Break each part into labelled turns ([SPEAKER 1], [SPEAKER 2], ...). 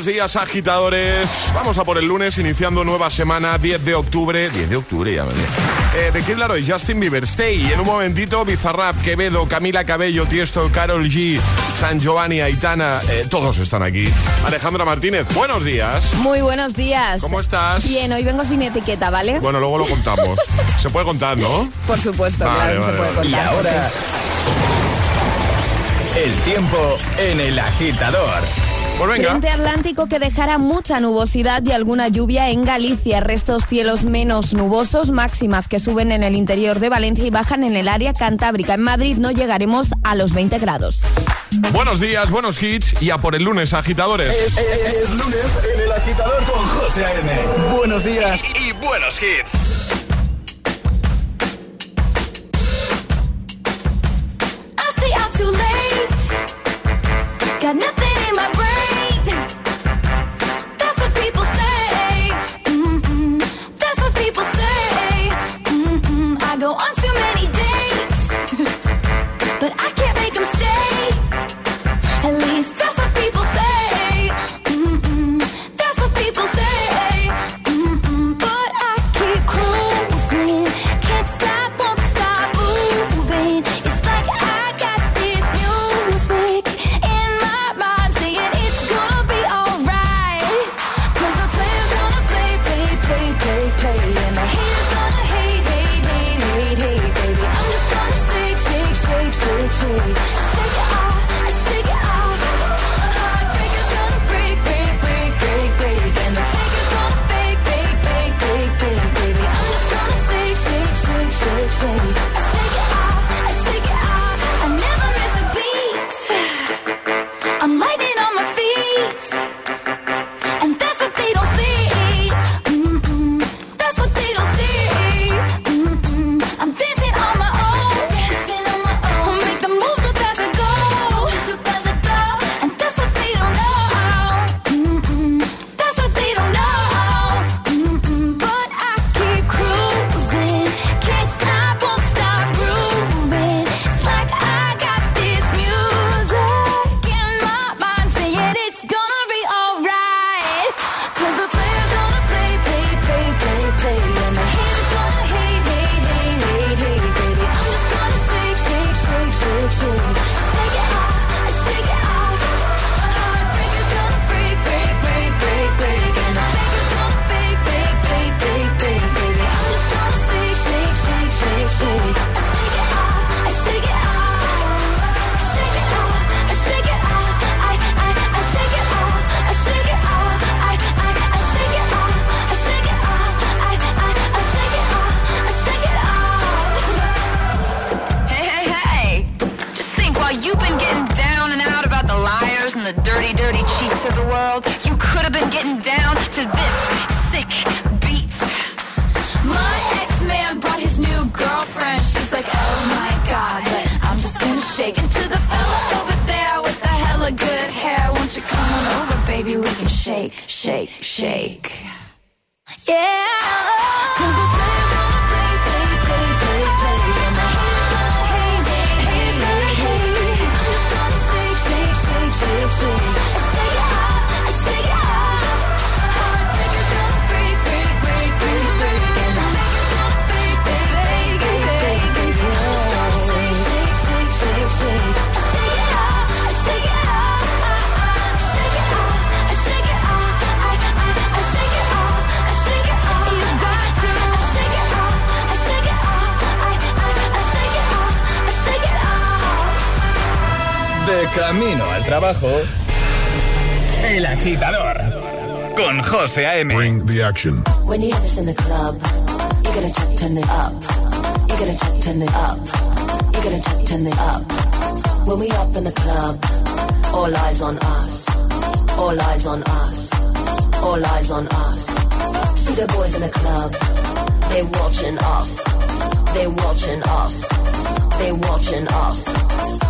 [SPEAKER 1] Buenos días, agitadores. Vamos a por el lunes, iniciando nueva semana, 10 de octubre. 10 de octubre, ya me eh, De Kid Laroi, Justin Bieber, Stay. En un momentito, Bizarrap, Quevedo, Camila Cabello, Tiesto, Carol G, San Giovanni, Aitana. eh, todos están aquí. Alejandra Martínez, buenos días.
[SPEAKER 2] Muy buenos días.
[SPEAKER 1] ¿Cómo estás?
[SPEAKER 2] Bien, hoy vengo sin etiqueta, ¿vale?
[SPEAKER 1] Bueno, luego lo contamos. Se puede contar, ¿no?
[SPEAKER 2] Por supuesto,
[SPEAKER 1] Vale,
[SPEAKER 2] claro que se
[SPEAKER 1] vale,
[SPEAKER 2] puede
[SPEAKER 1] vale.
[SPEAKER 3] Y
[SPEAKER 2] contar.
[SPEAKER 3] ahora, el tiempo en el agitador.
[SPEAKER 1] Pues venga.
[SPEAKER 2] Frente atlántico que dejará mucha nubosidad y alguna lluvia en Galicia. Restos cielos menos nubosos, máximas que suben en el interior de Valencia y bajan en el área cantábrica. En Madrid no llegaremos a los 20 grados.
[SPEAKER 1] Buenos días, buenos hits. Y a por el lunes, agitadores.
[SPEAKER 3] Es, lunes en el agitador con José A.M. Buenos días.
[SPEAKER 1] Y buenos hits.
[SPEAKER 4] Got nothing I'm shake, shake, shake. Yeah.
[SPEAKER 3] Camino al trabajo. El agitador. Con José A.M.
[SPEAKER 5] Bring the action.
[SPEAKER 6] When you have this in the club, you're gonna check, turn it up. You're gonna check, turn it up. You're gonna check, turn it up. When we up in the club, all eyes on us. All eyes on us. All eyes on us. See the boys in the club, they watching us. They watching us. They watching us.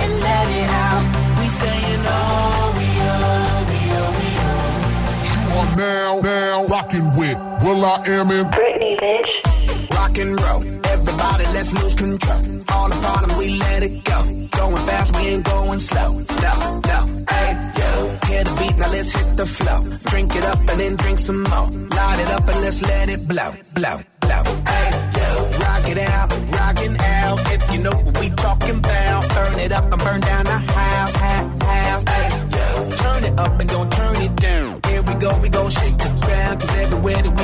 [SPEAKER 5] Will I Am in
[SPEAKER 6] Britney, bitch.
[SPEAKER 7] rock and roll. Everybody, let's lose control. All the bottom, we let it go. Going fast, we ain't going slow. No, no, hey, yo. Hear the beat, now let's hit the flow. Drink it up and then drink some more. Light it up and let's let it blow, blow, blow. Hey, yo. Rock it out, rockin' out. If you know what we talking about, turn it up and burn down the house, house, house. Hey, yo. Turn it up and don't turn it down. Here we go, we go shake the ground. Cause everywhere that we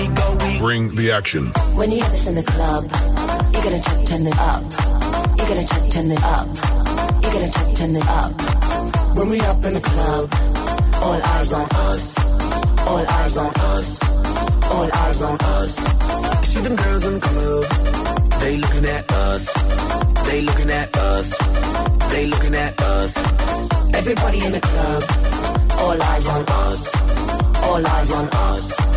[SPEAKER 5] Bring the action.
[SPEAKER 6] When you have this in the club, you're gonna check, turn it up. You're gonna check, turn it up. You're gonna check, turn it up. When we up in the club, all eyes on us. All eyes on us. All eyes on us.
[SPEAKER 7] See them girls in the club. They looking at us. They looking at us. They looking at us.
[SPEAKER 6] Everybody in the club, all eyes on us. All eyes on us.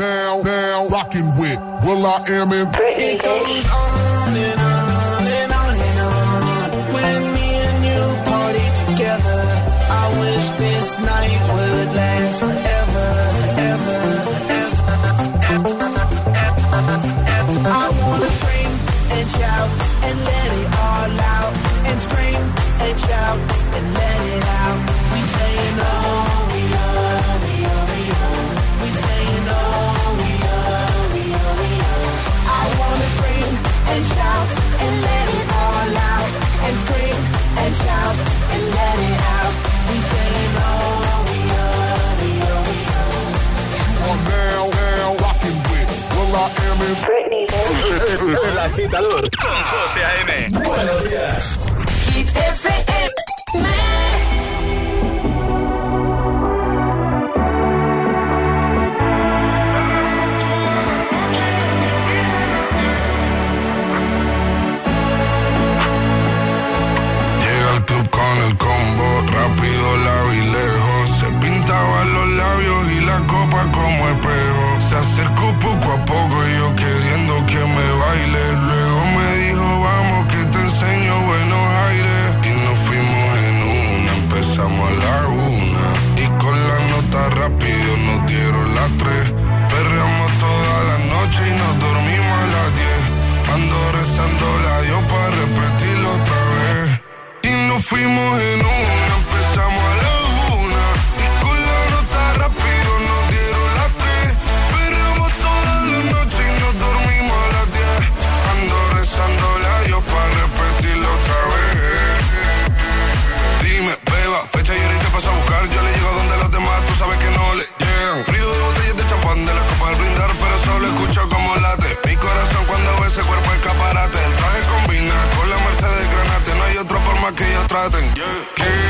[SPEAKER 5] Now, now with Will I Am in
[SPEAKER 7] It goes on and on and on and on. When me and you party together, I wish
[SPEAKER 6] Britney.
[SPEAKER 3] El agitador. Con José A.M. Buenos días.
[SPEAKER 4] Hit FM.
[SPEAKER 8] Llega al club con el combo, rápido la vi lejos. Se pintaban los labios y la copa como espejo. Se acercó poco a poco y yo queriendo 하든 yeah.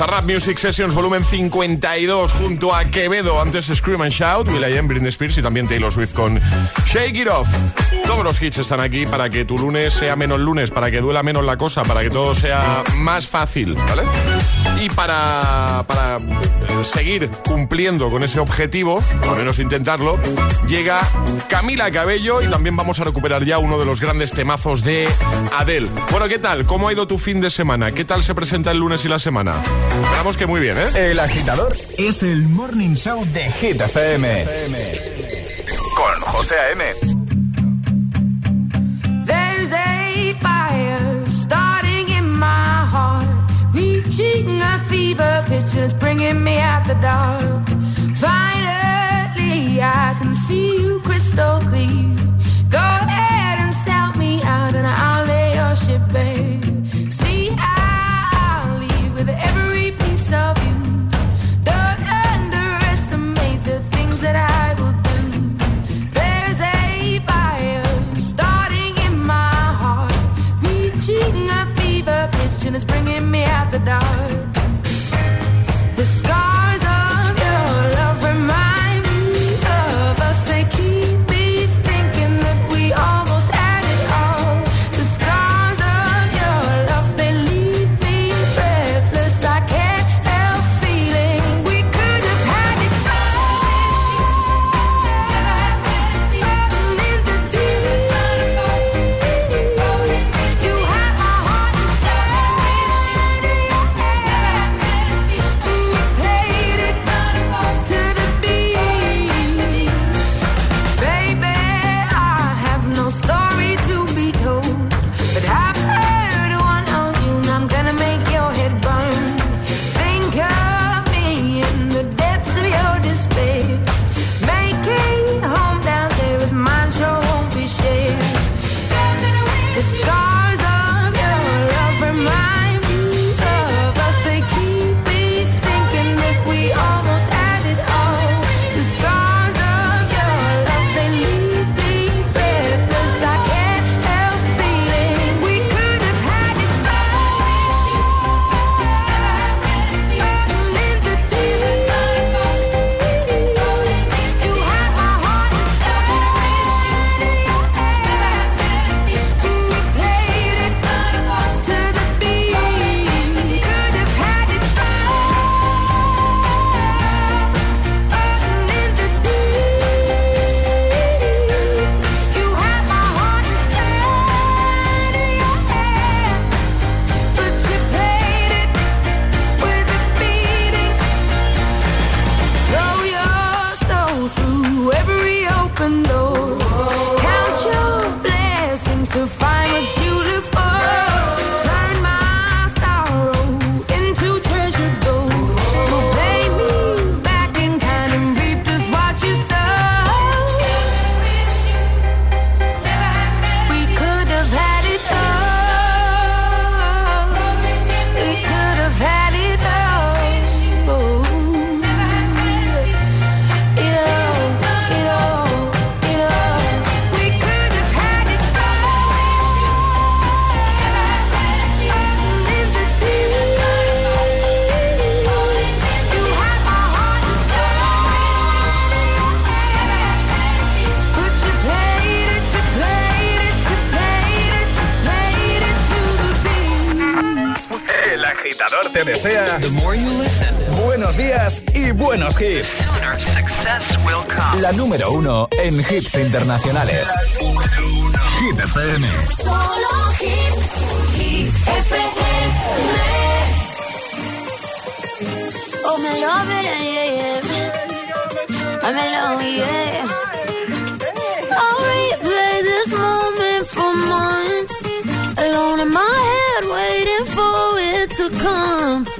[SPEAKER 1] Bizarrap Music Sessions volumen 52 junto a Quevedo, antes Scream and Shout, Will.i.am, Britney Spears y también Taylor Swift con Shake It Off. Todos los hits están aquí para que tu lunes sea menos lunes, para que duela menos la cosa, para que todo sea más fácil, ¿vale? Y para, para seguir cumpliendo con ese objetivo, al menos intentarlo, llega Camila Cabello y también vamos a recuperar ya uno de los grandes temazos de Adele. Bueno, ¿qué tal? ¿Cómo ha ido tu fin de semana? ¿Qué tal se presenta el lunes y la semana? Esperamos que muy bien, ¿eh?
[SPEAKER 3] El agitador es el morning show de Hit FM. Con José A.M.
[SPEAKER 9] a fever pitch and it's bringing me out the dark. Finally, I can see you crystal clear.
[SPEAKER 10] Desea buenos días y buenos hits. La número uno en hits internacionales. Hit FM.
[SPEAKER 11] Solo hits, Hit FM. Oh, me love it, yeah, yeah. I'm in love, yeah. I'll replay this moment for months. Alone in my head, waiting for it to come.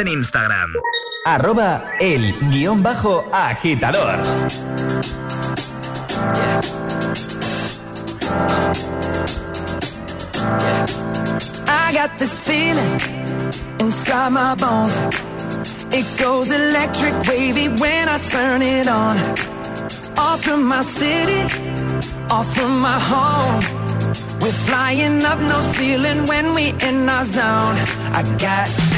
[SPEAKER 10] en Instagram. Arroba el guion bajo agitador.
[SPEAKER 12] I got this feeling inside my bones. It goes electric wavy when I turn it on. Off from my city, off from my home. We're flying up no ceiling when we in our zone. I got that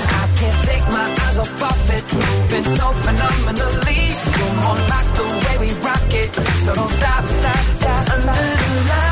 [SPEAKER 12] can't take my eyes off of it, moving so phenomenally. You're more like the way we rock it, so don't stop, stop, stop. Under the lights,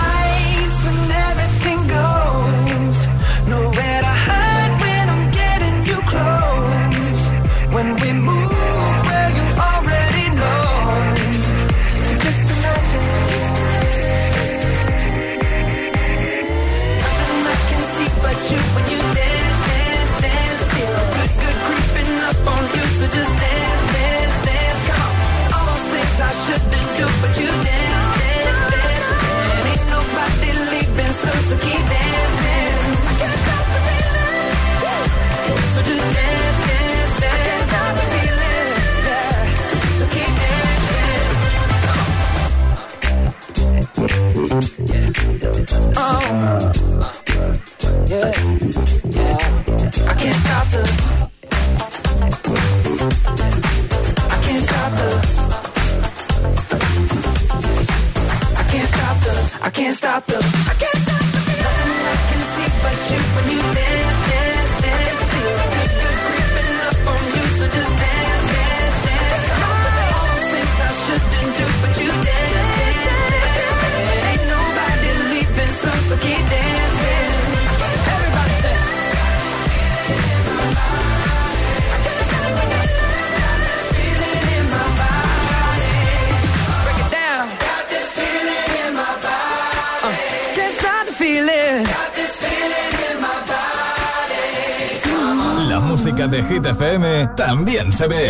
[SPEAKER 10] también se ve.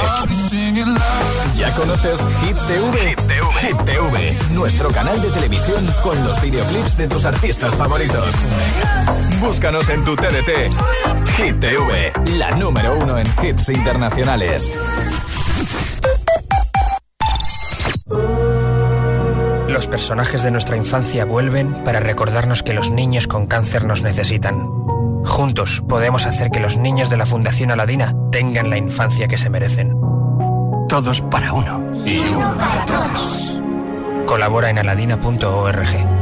[SPEAKER 10] ¿Ya conoces Hit TV? Hit TV, nuestro canal de televisión con los videoclips de tus artistas favoritos. Búscanos en tu TDT. Hit TV, la número uno en hits internacionales.
[SPEAKER 13] Los personajes de nuestra infancia vuelven para recordarnos que los niños con cáncer nos necesitan. Juntos podemos hacer que los niños de la Fundación Aladina tengan la infancia que se merecen. Todos para uno. Y uno para todos. Colabora en aladina.org.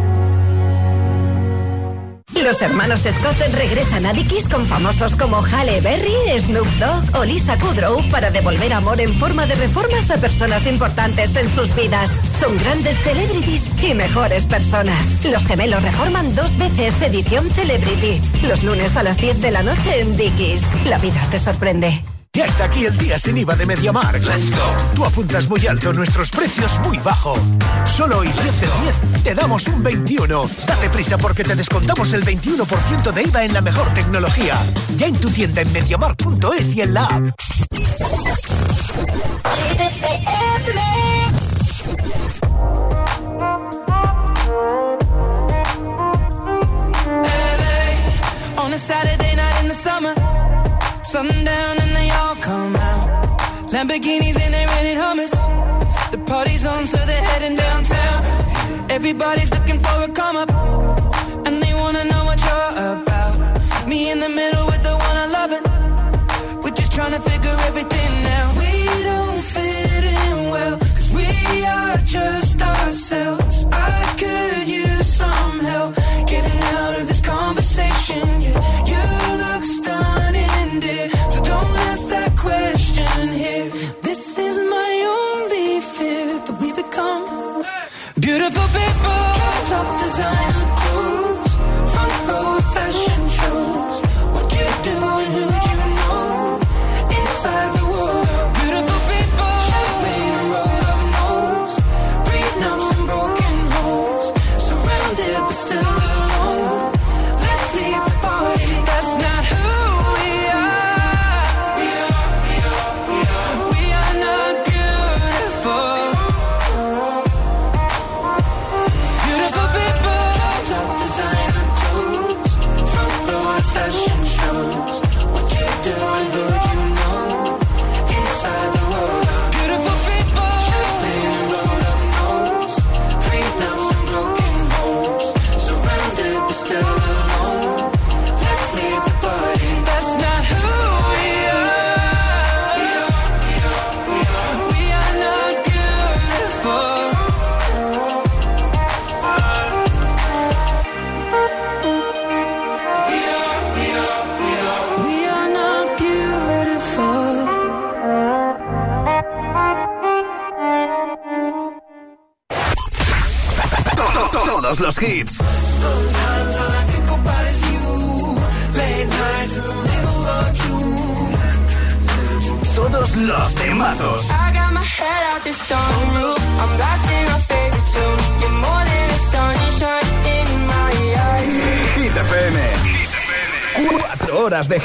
[SPEAKER 14] Los hermanos Scott regresan a Dickies con famosos como Halle Berry, Snoop Dogg o Lisa Kudrow para devolver amor en forma de reformas a personas importantes en sus vidas. Son grandes celebrities y mejores personas. Los gemelos reforman dos veces edición Celebrity. Los lunes a las 10 de la noche en Dickies. La vida te sorprende.
[SPEAKER 15] Ya está aquí el día sin IVA de MediaMark. Let's go. Tú apuntas muy alto, nuestros precios muy bajo. Solo hoy 10 del 10 te damos un 21. Date prisa porque te descontamos el 21% de IVA en la mejor tecnología. Ya en tu tienda en MediaMark.es y en la app.
[SPEAKER 12] LA on a Saturday Lamborghinis and they rented hummus. The party's on, so they're heading downtown. Everybody's looking for a come up, and they wanna know what you're about. Me in the middle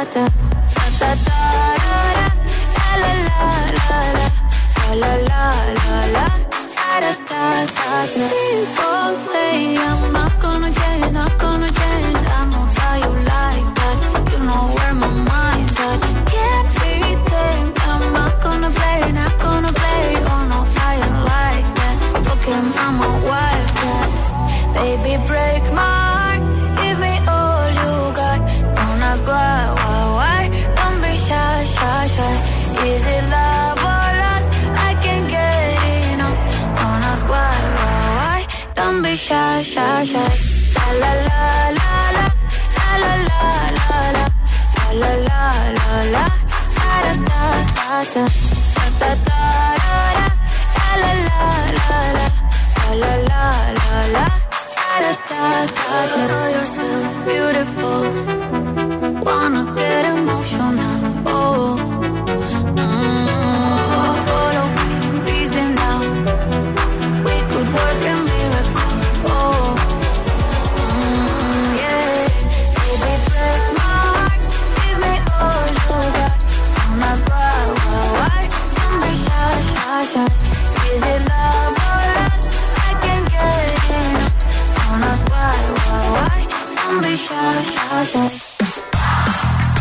[SPEAKER 4] la la la la la la la la la People say I'm not gonna change, not gonna change. I know how you like that. You know where my mind's at. Can't be tamed. I'm not gonna play, not gonna play. Oh no, I ain't like that. Fuck him, I'm a wildcat. Baby, break my beautiful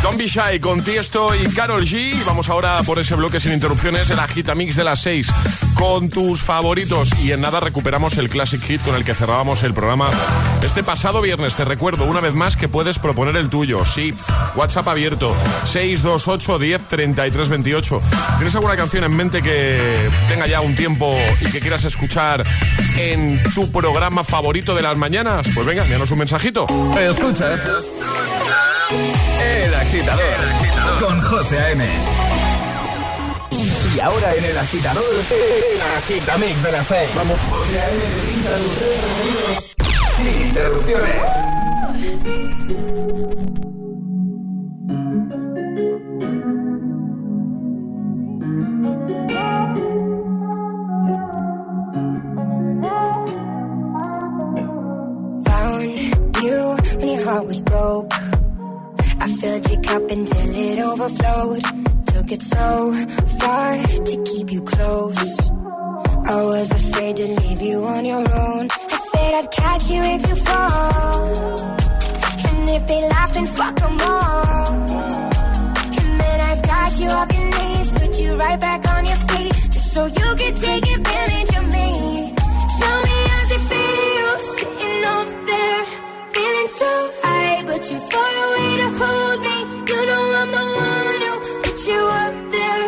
[SPEAKER 4] Don't be shy,
[SPEAKER 1] con y Carol G. Vamos ahora por ese bloque sin interrupciones, el Agitamix de las 6, con tus favoritos. Y en nada recuperamos el Classic Hit con el que cerrábamos el programa este pasado viernes. Te recuerdo una vez más que puedes proponer el tuyo. Sí, WhatsApp abierto, 628 10 33 28. ¿Tienes alguna canción en mente que tenga ya un tiempo y que quieras escuchar en tu programa favorito de las mañanas? Pues venga, envíanos un mensajito.
[SPEAKER 10] Escuchas El Agitador con José A.M. Y ahora en El Agitador, el Agitamix de las 6. Vamos, José A.M. sin interrupciones.
[SPEAKER 16] Found you when your heart was broke. I filled your cup until it overflowed. Took it so far to keep you close. I was afraid to leave you on your own. Said I'd catch you if you fall. And if they laugh, then fuck them all. And then I got you off your knees, put you right back on your feet, just so you could take advantage of me. Tell me how's it feel sitting up there, feeling so high, but too far away to hold me. You know I'm the one who put you up there,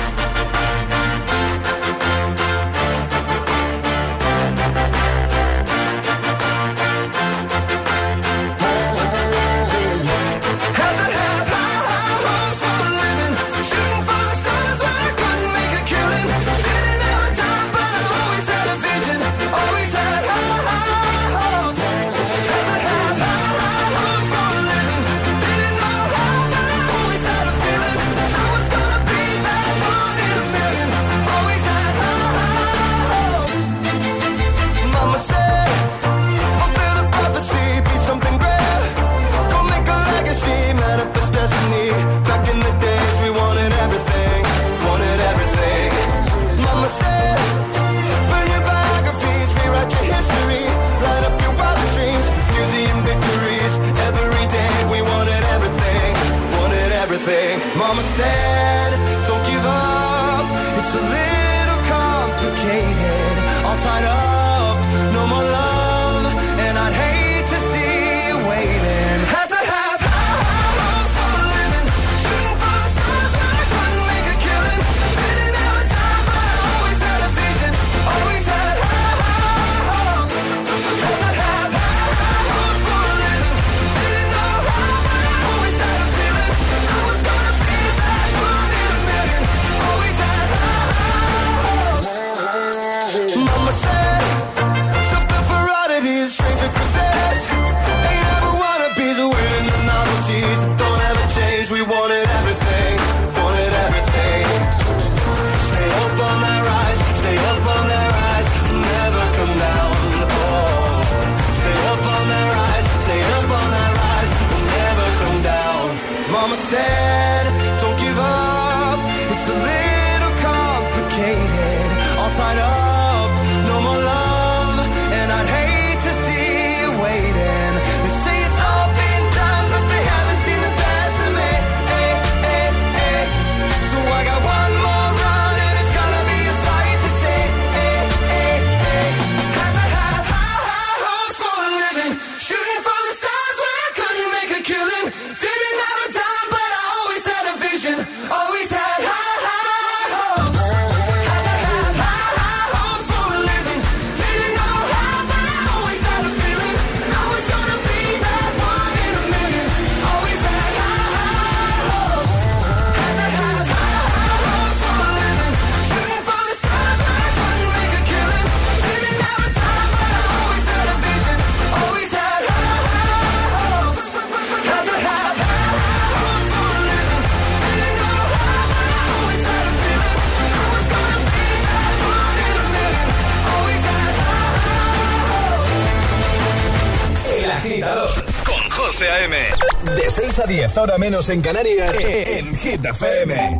[SPEAKER 10] 6 a 10, ahora menos en Canarias, e, en Hit FM.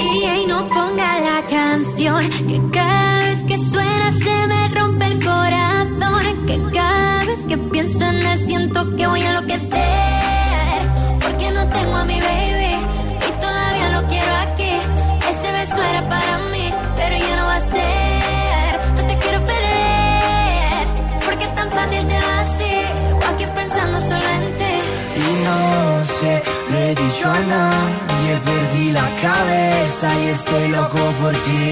[SPEAKER 11] Y no ponga la canción, que cada vez que suena se me rompe el corazón, que cada vez que pienso en él siento que voy a lo
[SPEAKER 12] cabeza y estoy loco por ti.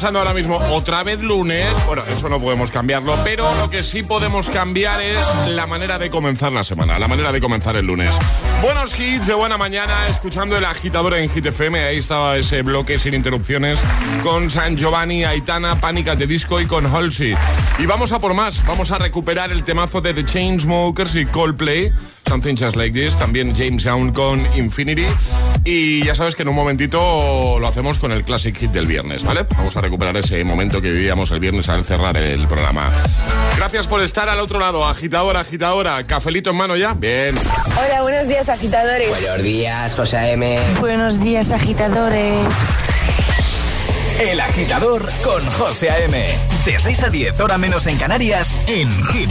[SPEAKER 1] Pensando ahora mismo otra vez lunes, bueno, eso no podemos cambiarlo, pero lo que sí podemos cambiar es la manera de comenzar la semana, la manera de comenzar el lunes. Buenos hits de buena mañana, escuchando el agitador en Hit FM, ahí estaba ese bloque sin interrupciones con San Giovanni, Aitana, Pánica de Disco y con Halsey. Y vamos a por más, vamos a recuperar el temazo de The Chainsmokers y Coldplay. Something Just Like This, también James Young con Infinity. Y ya sabes que en un momentito lo hacemos con el Classic Hit del viernes, ¿vale? Vamos a recuperar ese momento que vivíamos el viernes al cerrar el programa. Gracias por estar al otro lado, agitadora, agitadora. Cafelito en mano ya. Bien.
[SPEAKER 17] Hola, buenos días, agitadores.
[SPEAKER 18] Buenos días, José A.M.
[SPEAKER 17] Buenos días, agitadores.
[SPEAKER 10] El agitador con José A.M. De 6 a 10, hora menos en Canarias, en Hit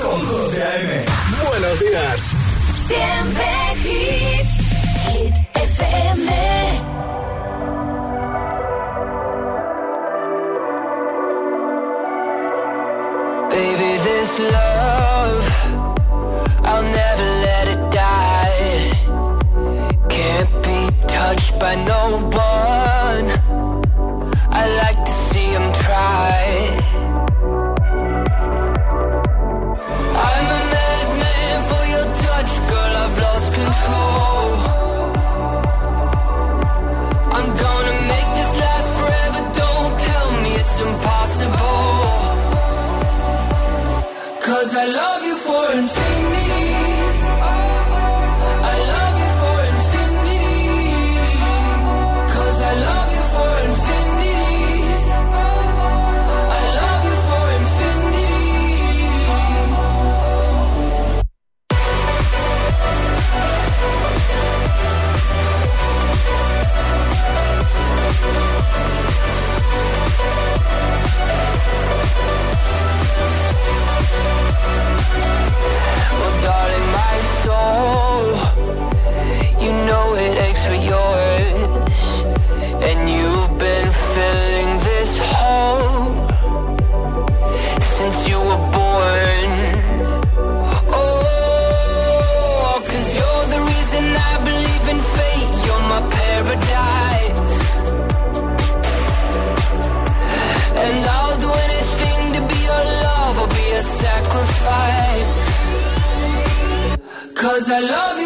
[SPEAKER 9] con José A.M. Buenos días.
[SPEAKER 3] Cause I love you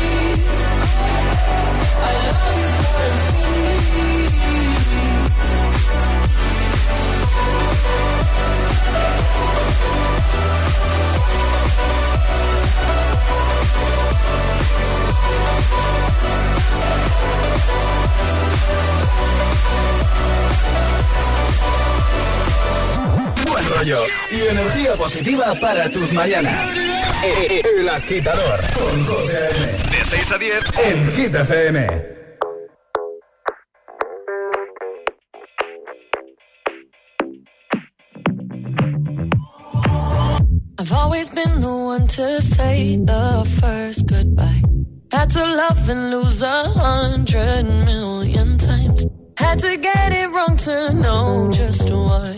[SPEAKER 3] I love you for
[SPEAKER 9] rollo y energía positiva para tus mañanas. E- e- El agitador con José A.M. De 6 a 10 en Hit FM.
[SPEAKER 4] I've always been the one to say the first goodbye. Had to love and lose a hundred million times. Had to get it wrong to know just what.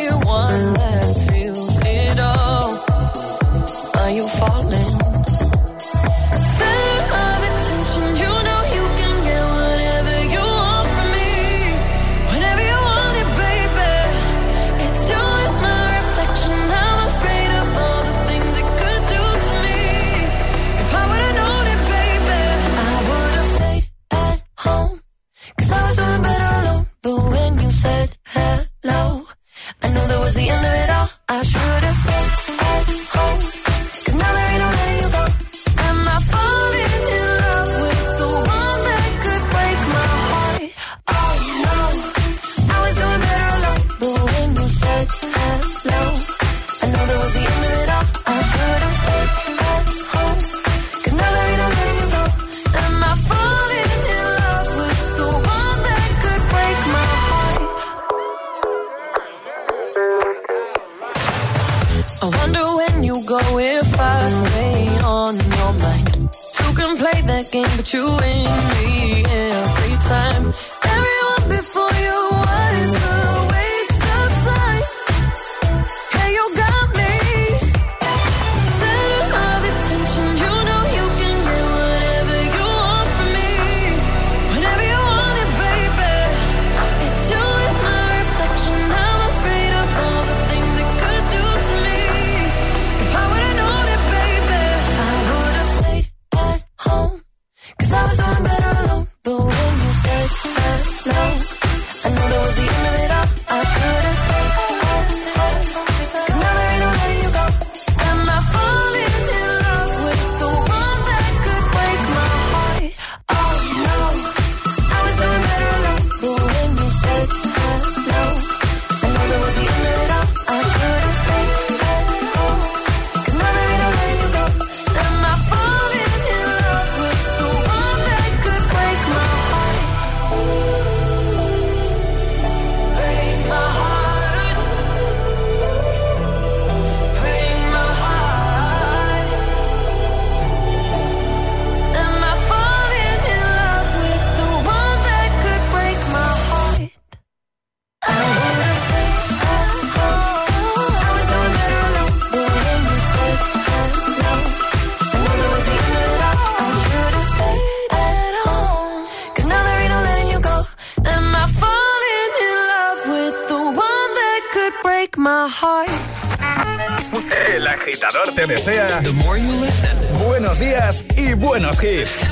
[SPEAKER 3] agitador te desea buenos días y buenos hits.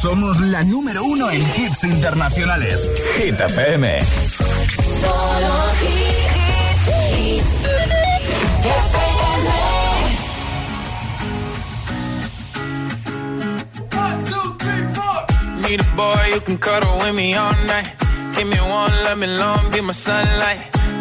[SPEAKER 3] Somos la número uno en hits internacionales. Hit FM.
[SPEAKER 19] Solo hit, hit, hit. FM.
[SPEAKER 7] Need a boy who can cuddle with me all night. Give me one, let me long, be my sunlight.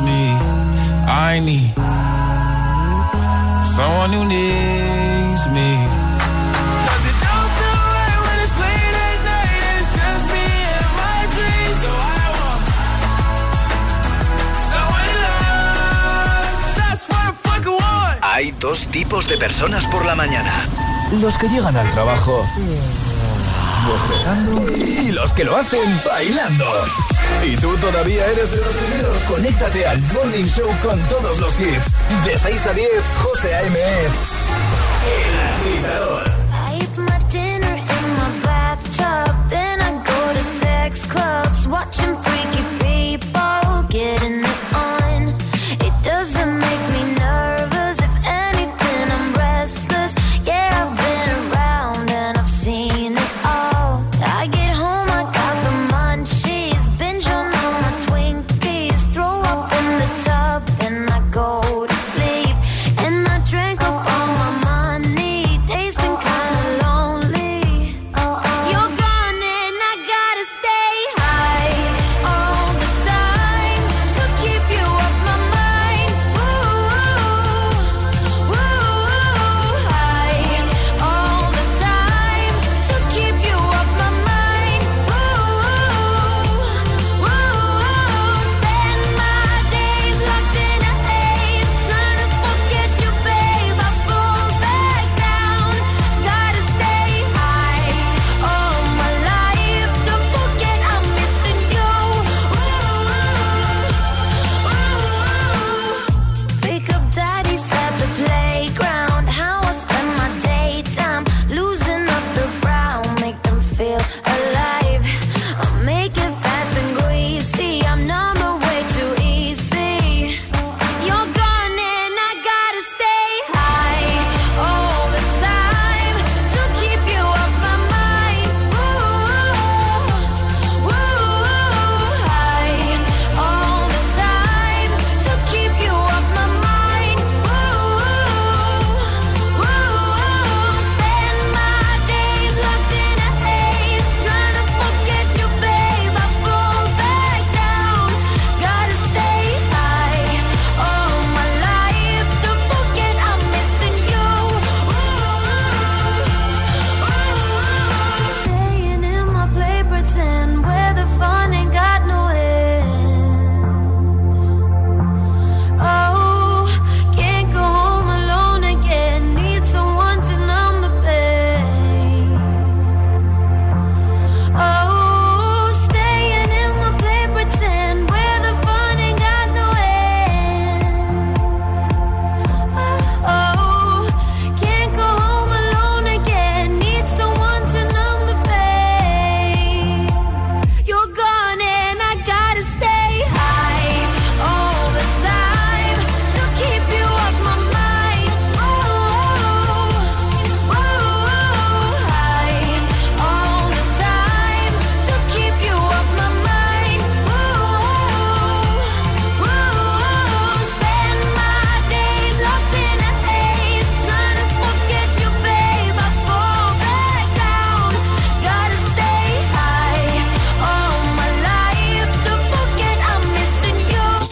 [SPEAKER 7] me. I need someone who needs me. 'Cause it don't feel right when it's late at night and it's just me and my dreams. So I want someone to love. That's what I fucking want.
[SPEAKER 3] Hay dos tipos de personas por la mañana. Los que llegan al trabajo bostezando y los que lo hacen bailando. Y tú todavía eres de los primeros. Conéctate al Morning Show con todos los hits. De 6 a 10, José A.M. es El Agitador.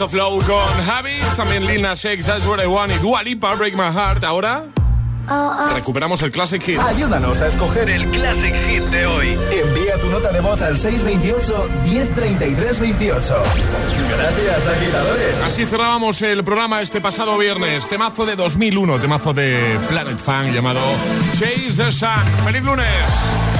[SPEAKER 1] Of Flow con Habits, también Nas X, That's What I Want y Dua Lipa, Break My Heart. Ahora recuperamos el Classic Hit.
[SPEAKER 3] Ayúdanos a escoger el Classic Hit de hoy. Envía tu nota de voz al 628 1033 28. Gracias, agitadores.
[SPEAKER 1] Así cerrábamos el programa este pasado viernes. Temazo de 2001, temazo de Planet Fan llamado Chase the Sun. ¡Feliz lunes!